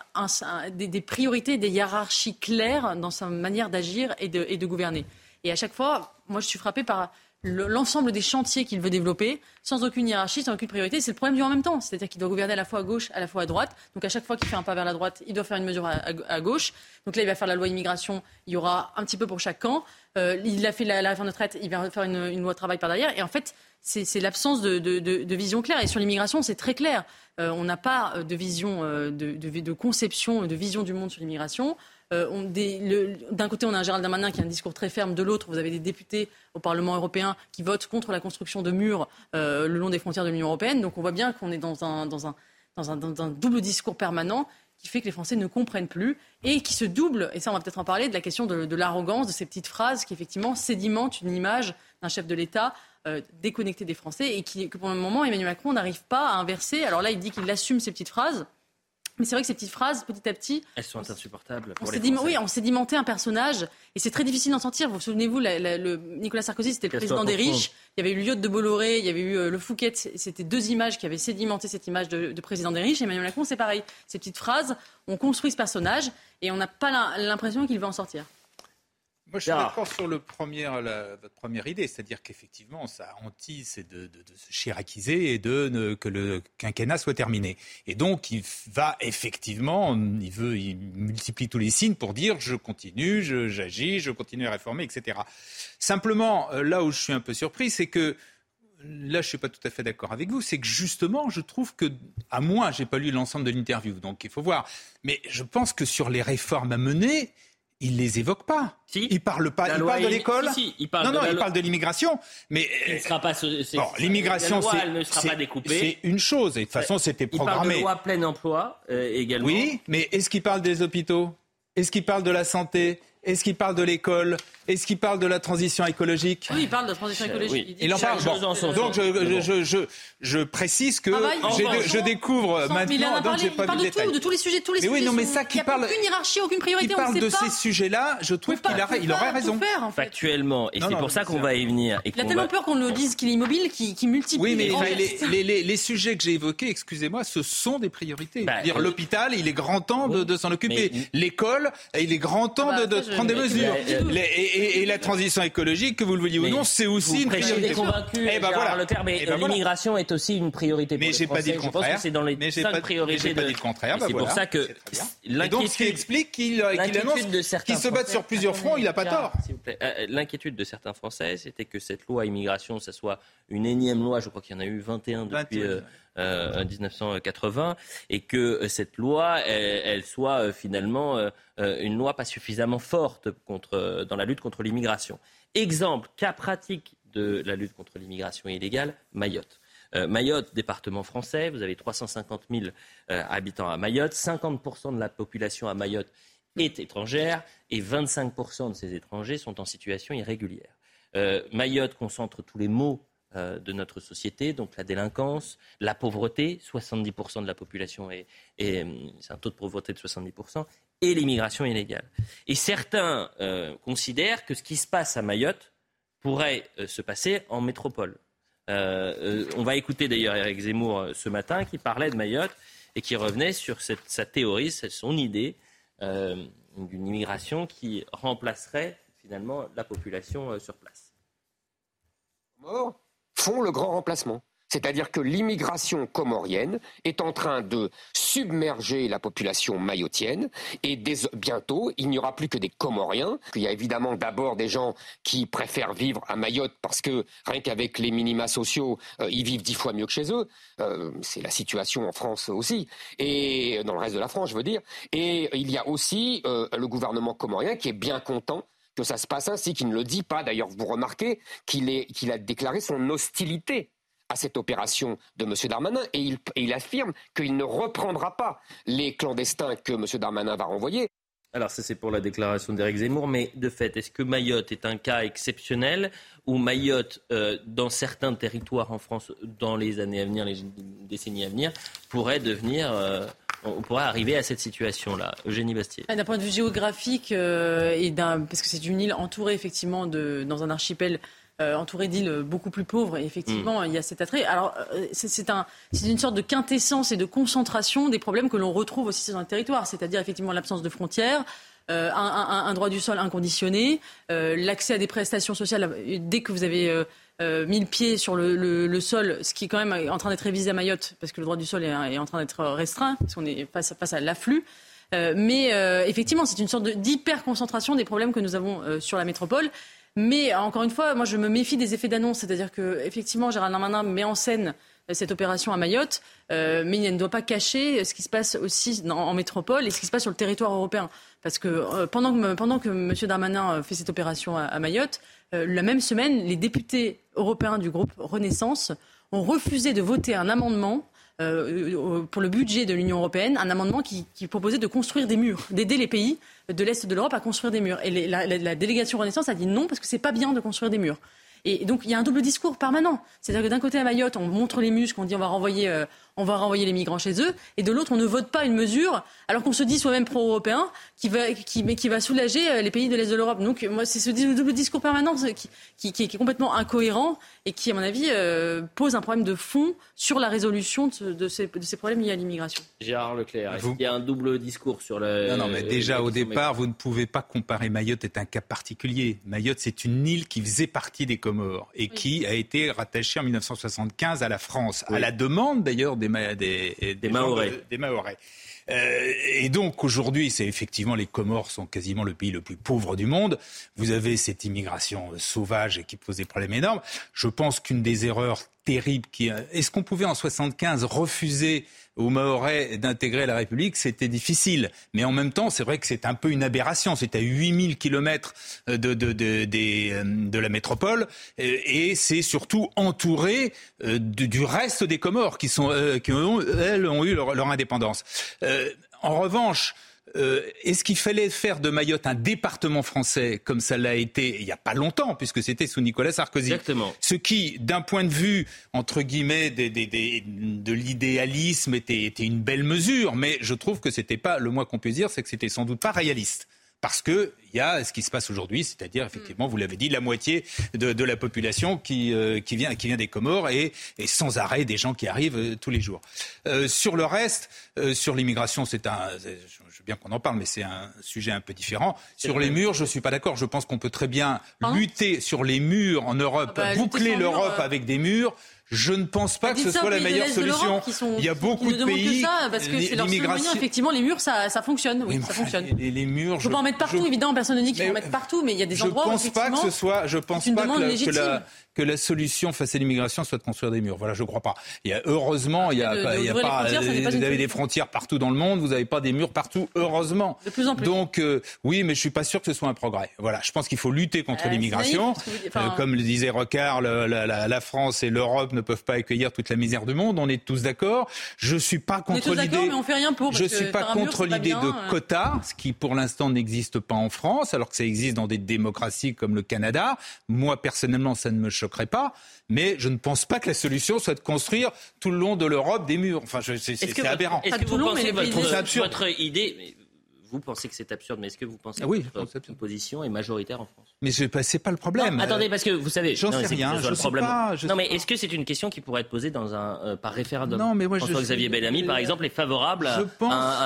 des, priorités, des hiérarchies claires dans sa manière d'agir et de, et de gouverner. Et à chaque fois, moi, je suis frappée par l'ensemble des chantiers qu'il veut développer sans aucune hiérarchie, sans aucune priorité. C'est le problème du en même temps. C'est-à-dire qu'il doit gouverner à la fois à gauche, à la fois à droite. Donc à chaque fois qu'il fait un pas vers la droite, il doit faire une mesure à, gauche. Donc là, il va faire la loi immigration. Il y aura un petit peu pour chaque camp. Euh, il a fait la, réforme de retraite. Il va faire une, loi de travail par derrière. Et en fait, c'est l'absence de, vision claire. Et sur l'immigration, c'est très clair. Euh, on n'a pas de vision, euh, de, de, conception, de vision du monde sur l'immigration. Euh, d'un côté, on a un Gérald Darmanin qui a un discours très ferme, de l'autre, vous avez des députés au Parlement européen qui votent contre la construction de murs euh, le long des frontières de l'Union européenne. Donc on voit bien qu'on est dans un, double discours permanent qui fait que les Français ne comprennent plus et qui se double, et ça on va peut-être en parler, de la question de, l'arrogance, de ces petites phrases qui effectivement sédimentent une image d'un chef de l'État euh, déconnecté des Français et qui, que pour le moment Emmanuel Macron n'arrive pas à inverser. Alors là, il dit qu'il assume ces petites phrases. Mais c'est vrai que ces petites phrases, petit à petit. Elles sont insupportables. Pour on les oui, on sédimenté un personnage et c'est très difficile d'en sortir. Vous vous souvenez-vous, le, Nicolas Sarkozy, c'était le président des riches. Il y avait eu Lyotte de Bolloré, il y avait eu euh, le Fouquet. C'était deux images qui avaient sédimenté cette image de, de président des riches. Et Emmanuel Macron, c'est pareil. Ces petites phrases, on construit ce personnage et on n'a pas l'impression qu'il va en sortir. Moi, je suis d'accord sur le premier, votre première idée, c'est-à-dire qu'effectivement, ça hantise, c'est de, se chiraquiser et de que le quinquennat soit terminé. Et donc, il va effectivement, il veut, il multiplie tous les signes pour dire je continue, j'agis, je, continue à réformer, etc. Simplement, euh, là où je suis un peu surpris, c'est que là, je suis pas tout à fait d'accord avec vous. C'est que justement, je trouve que, à moi, j'ai pas lu l'ensemble de l'interview, donc il faut voir. Mais je pense que sur les réformes à mener, il les évoque pas. Si. Il parle pas. il parle de l'école. il parle non, non, il parle de l'immigration. Mais il ne sera pas. Bon, l'immigration, c'est une chose. Et de toute façon, c'était programmé. Il parle de loi plein emploi euh, également. Oui, mais est-ce qu'il parle des hôpitaux? Est-ce qu'il parle de la santé? Est-ce qu'il parle de l'école? Est-ce qu'il parle de la transition écologique? Oui, il parle de la transition écologique. Il, en parle. donc je, précise que je découvre maintenant. donc j'ai pas il parle de tout, de tous les sujets, tous les mais sujets. Oui, non, mais ça qui parle. Aucune hiérarchie, aucune priorité. Il parle de ces sujets-là. Je trouve qu'il aurait raison. Factuellement, et c'est pour ça qu'on va y venir. Il a tellement peur qu'on nous dise qu'il est immobile, qu'il multiplie. Oui, mais les sujets que j'ai évoqués, excusez-moi, ce sont des priorités. Bah, dire l'hôpital, il est grand temps de s'en occuper. L'école, il est grand temps ah bah, de prendre des mesures et, la transition écologique, que vous le vouliez ou non, c'est aussi une priorité. convaincu, eh ben voilà. le terme, eh ben l'immigration est aussi une priorité pour mais j'ai pas dit le contraire. c'est dans les mais cinq pas, priorités. pas dit le contraire. c'est pour ça que l'inquiétude. ce qui explique qu'il annonce qu'il se battent sur plusieurs fronts, il n'a pas tort. Euh, l'inquiétude de certains Français, c'était que cette loi immigration, ça soit une énième loi. Je crois qu'il y en a eu 21 depuis. 1980 euh, et que cette loi, elle, soit finalement une loi pas suffisamment forte contre, dans la lutte contre l'immigration. Exemple, cas pratique de la lutte contre l'immigration illégale, Mayotte. Mayotte, département français, vous avez 350 000 habitants à Mayotte, 50% de la population à Mayotte est étrangère et 25% de ces étrangers sont en situation irrégulière. Mayotte concentre tous les maux euh, de notre société, donc la délinquance, la pauvreté, 70% de la population est, c'est un taux de pauvreté de 70%, et l'immigration illégale. Et certains euh, considèrent que ce qui se passe à Mayotte pourrait euh, se passer en métropole. on va écouter d'ailleurs Eric Zemmour ce matin qui parlait de Mayotte et qui revenait sur sa théorie, son idée d'une immigration qui remplacerait finalement la population sur place. Font le grand remplacement. C'est-à-dire que l'immigration comorienne est en train de submerger la population mayotienne et bientôt, il n'y aura plus que des Comoriens. Il y a évidemment d'abord des gens qui préfèrent vivre à Mayotte parce que rien qu'avec les minima sociaux, euh, ils vivent dix fois mieux que chez eux. Euh, c'est la situation en France aussi et dans le reste de la France, je veux dire. Et il y a aussi euh, le gouvernement comorien qui est bien content que ça se passe ainsi, qui ne le dit pas. D'ailleurs, vous remarquez qu'il a déclaré son hostilité à cette opération de M. Darmanin et il, affirme qu'il ne reprendra pas les clandestins que M. Darmanin va renvoyer. Alors ça c'est pour la déclaration d'Éric Zemmour, mais de fait, est-ce que Mayotte est un cas exceptionnel ou Mayotte, euh, dans certains territoires en France, dans les années à venir, les décennies à venir, pourrait devenir... Euh, on pourrait arriver à cette situation-là. Eugénie Bastier. D'un point de vue géographique, euh, et parce que c'est une île entourée effectivement de, dans un archipel euh, entouré d'îles beaucoup plus pauvres. Et effectivement, mm. il y a cet attrait. Alors, euh, c'est un, une sorte de quintessence et de concentration des problèmes que l'on retrouve aussi dans le territoire, c'est-à-dire effectivement l'absence de frontières. Euh, un, droit du sol inconditionné, l'accès à des prestations sociales dès que vous avez mis le pied sur le, sol, ce qui est quand même en train d'être révisé à Mayotte, parce que le droit du sol est, en train d'être restreint, parce qu'on est face, à l'afflux. mais effectivement, c'est une sorte d'hyper-concentration des problèmes que nous avons sur la métropole. Mais encore une fois, moi je me méfie des effets d'annonce, c'est-à-dire que effectivement Gérald Darmanin met en scène euh, cette opération à Mayotte, euh, mais il ne doit pas cacher ce qui se passe aussi en métropole et ce qui se passe sur le territoire européen. Parce que euh, pendant, que pendant M. Darmanin fait cette opération à, Mayotte, la même semaine, les députés européens du groupe Renaissance ont refusé de voter un amendement pour le budget de l'Union européenne, un amendement qui, qui, proposait de construire des murs, d'aider les pays de l'Est de l'Europe à construire des murs. Et la, la, délégation Renaissance a dit non parce que c'est pas bien de construire des murs. Et donc il y a un double discours permanent. C'est-à-dire que d'un côté à Mayotte, on montre les muscles, on dit on va renvoyer euh, on va renvoyer les migrants chez eux, et de l'autre, on ne vote pas une mesure, alors qu'on se dit soi-même pro-européen, qui va, qui, mais qui va soulager euh, les pays de l'Est de l'Europe. Donc, moi, c'est ce double discours permanent qui, qui, est complètement incohérent et qui, à mon avis, euh, pose un problème de fond sur la résolution de, ces, de ces, problèmes liés à l'immigration. Gérard Leclerc, est-ce qu'il y a un double discours sur le. Non, non, mais déjà, au départ, vous ne pouvez pas comparer Mayotte est un cas particulier. Mayotte, c'est une île qui faisait partie des Comores et qui a été rattachée en 1975 à la France, à la demande d'ailleurs des, des, des, des Maorais. Euh, et donc aujourd'hui, c'est effectivement les Comores sont quasiment le pays le plus pauvre du monde. Vous avez cette immigration sauvage et qui pose des problèmes énormes. Je pense qu'une des erreurs terribles qui est-ce qu'on pouvait en 75 refuser aux Mahorais d'intégrer la République, c'était difficile. Mais en même temps, c'est vrai que c'est un peu une aberration. C'est à 8000 kilomètres de, de, de, de, la métropole et c'est surtout entouré euh, du reste des Comores qui, sont, euh, qui elles, ont eu leur, leur indépendance. Euh, en revanche, euh, est-ce qu'il fallait faire de Mayotte un département français comme ça l'a été il n'y a pas longtemps, puisque c'était sous Nicolas Sarkozy? Exactement. Ce qui, d'un point de vue, entre guillemets, de l'idéalisme, était, était, une belle mesure, mais je trouve que c'était pas, le moins qu'on puisse dire, c'est que c'était sans doute pas réaliste parce qu'il y a ce qui se passe aujourd'hui, c'est-à-dire effectivement, vous l'avez dit, la moitié de, la population qui, euh, qui, vient, qui vient des Comores et, et, sans arrêt des gens qui arrivent euh, tous les jours. Euh, sur le reste, sur l'immigration, c'est un, je veux bien qu'on en parle, mais c'est un sujet un peu différent. Sur les murs, je suis pas d'accord. Je pense qu'on peut très bien lutter sur les murs en Europe, ah bah, boucler l'Europe avec des murs. Je ne pense pas bah, que ce soit la meilleure solution. Il y a beaucoup de pays. Ça parce que c'est leur Effectivement, les murs, ça, ça fonctionne. Oui, ça fonctionne. Les, les murs. Je peux pas en mettre partout, évidemment. Personne ne dit qu'il faut en mettre partout, mais il y a des endroits. Je pense pas que ce soit. Je pense pas que, que la que la solution face à l'immigration soit de construire des murs. Voilà, je crois pas. Il y a heureusement, il y a, il y a pas, vous avez des frontières partout dans le monde, vous n'avez pas des murs partout, heureusement. De plus en plus. Donc euh, oui, mais je suis pas sûr que ce soit un progrès. Voilà, je pense qu'il faut lutter contre euh, l'immigration. Euh, comme le disait Rocard, la, la, la, France et l'Europe ne peuvent pas accueillir toute la misère du monde. On est tous d'accord. Je suis pas contre l'idée. mais on fait rien pour. Je suis pas contre l'idée de quotas, ce qui pour l'instant n'existe pas en France, alors que ça existe dans des démocraties comme le Canada. Moi personnellement, ça ne me choquerait pas, mais je ne pense pas que la solution soit de construire tout le long de l'Europe des murs. Enfin, c'est aberrant. Est-ce que vous pensez votre, votre idée vous pensez que c'est absurde, mais est-ce que vous pensez oui, que votre position est majoritaire en France? Mais ce n'est pas le problème. attendez, parce que vous savez, j'en sais rien. Je le problème. Pas, non, mais est-ce que c'est une question qui pourrait être posée dans un euh, par référendum? Non, mais moi François-Xavier Bellamy, par exemple, est favorable à,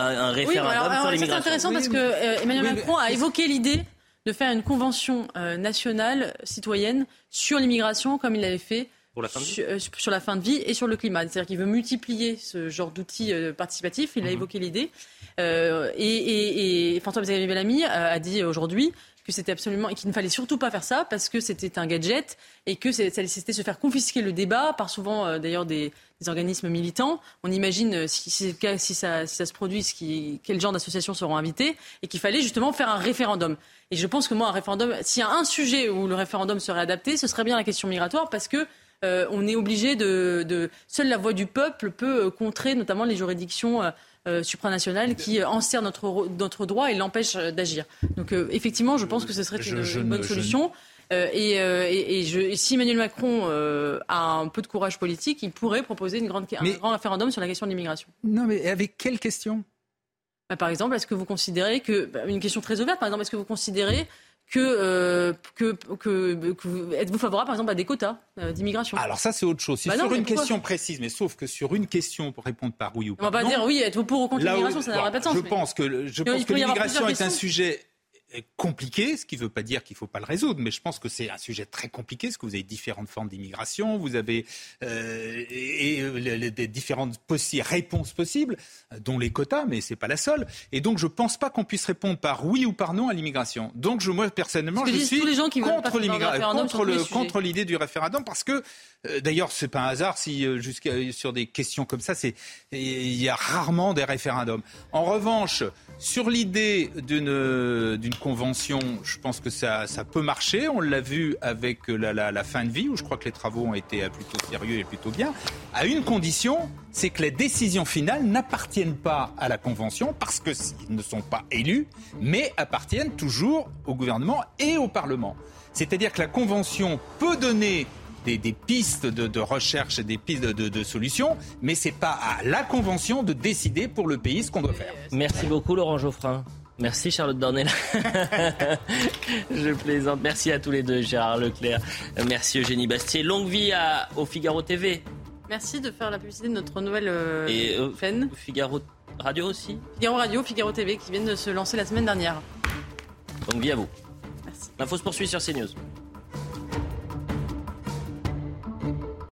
un, référendum sur l'immigration. C'est intéressant parce que euh, Emmanuel Macron a évoqué l'idée de faire une convention euh, nationale citoyenne sur l'immigration, comme il l'avait fait la fin de sur, euh, sur, la fin de vie et sur le climat. C'est-à-dire qu'il veut multiplier ce genre d'outils euh, participatifs. Il a mhm. évoqué l'idée. Euh, et, et, et, Bellamy a, dit aujourd'hui que c'était absolument et qu'il ne fallait surtout pas faire ça parce que c'était un gadget et que c'était se faire confisquer le débat par souvent d'ailleurs des, des, organismes militants. On imagine si, si, si, ça, si ça se produit, ce qui, quel genre d'associations seront invitées et qu'il fallait justement faire un référendum. Et je pense que moi, un référendum, s'il y a un sujet où le référendum serait adapté, ce serait bien la question migratoire parce que euh, on est obligé de, Seule la voix du peuple peut euh, contrer notamment les juridictions euh, supranationales qui enserrent notre, notre droit et l'empêchent d'agir. Donc effectivement, je pense que ce serait une, bonne solution. et, si Emmanuel Macron a un peu de courage politique, il pourrait proposer une grande, un grand référendum sur la question de l'immigration. Non, mais avec quelle question? Bah, Par exemple, est-ce que vous considérez que. Bah, une question très ouverte, par exemple, est-ce que vous considérez euh, que, que, que, êtes-vous favorable par exemple à des quotas euh, d'immigration? Alors ça c'est autre chose. Bah sur une question? précise, mais sauf que sur une question pour répondre par oui ou pas. On va pas dire oui, êtes-vous pour ou contre l'immigration, ça n'aurait pas de sens. Je pense que je pense que l'immigration est un sujet compliqué, ce qui ne veut pas dire qu'il ne faut pas le résoudre, mais je pense que c'est un sujet très compliqué, parce que vous avez différentes formes d'immigration, vous avez euh, et, euh, des différentes réponses possibles, dont les quotas, mais ce n'est pas la seule. Et donc je ne pense pas qu'on puisse répondre par oui ou par non à l'immigration. Donc je, moi personnellement, je suis contre l'immigration, contre, l'idée du référendum, parce que euh, D'ailleurs, c'est pas un hasard si jusqu'à sur des questions comme ça, il y a rarement des référendums. En revanche, sur l'idée d'une convention, je pense que ça, peut marcher. On l'a vu avec la, fin de vie, où je crois que les travaux ont été plutôt sérieux et plutôt bien, à une condition, c'est que les décisions finales n'appartiennent pas à la convention, parce qu'ils ne sont pas élus, mais appartiennent toujours au gouvernement et au Parlement. C'est-à-dire que la convention peut donner des, pistes de, recherche et des pistes de, solutions, mais c'est pas à la Convention de décider pour le pays ce qu'on doit faire. Merci beaucoup Laurent Geoffrin. Merci Charlotte Dornel. Je plaisante. Merci à tous les deux, Gérard Leclerc. Merci Eugénie Bastier. Longue vie à, au Figaro TV. Merci de faire la publicité de notre nouvelle euh, Et, euh, Figaro Radio aussi. Figaro Radio, Figaro TV qui viennent de se lancer la semaine dernière. Longue vie à vous. Merci. L'info se poursuit sur CNews.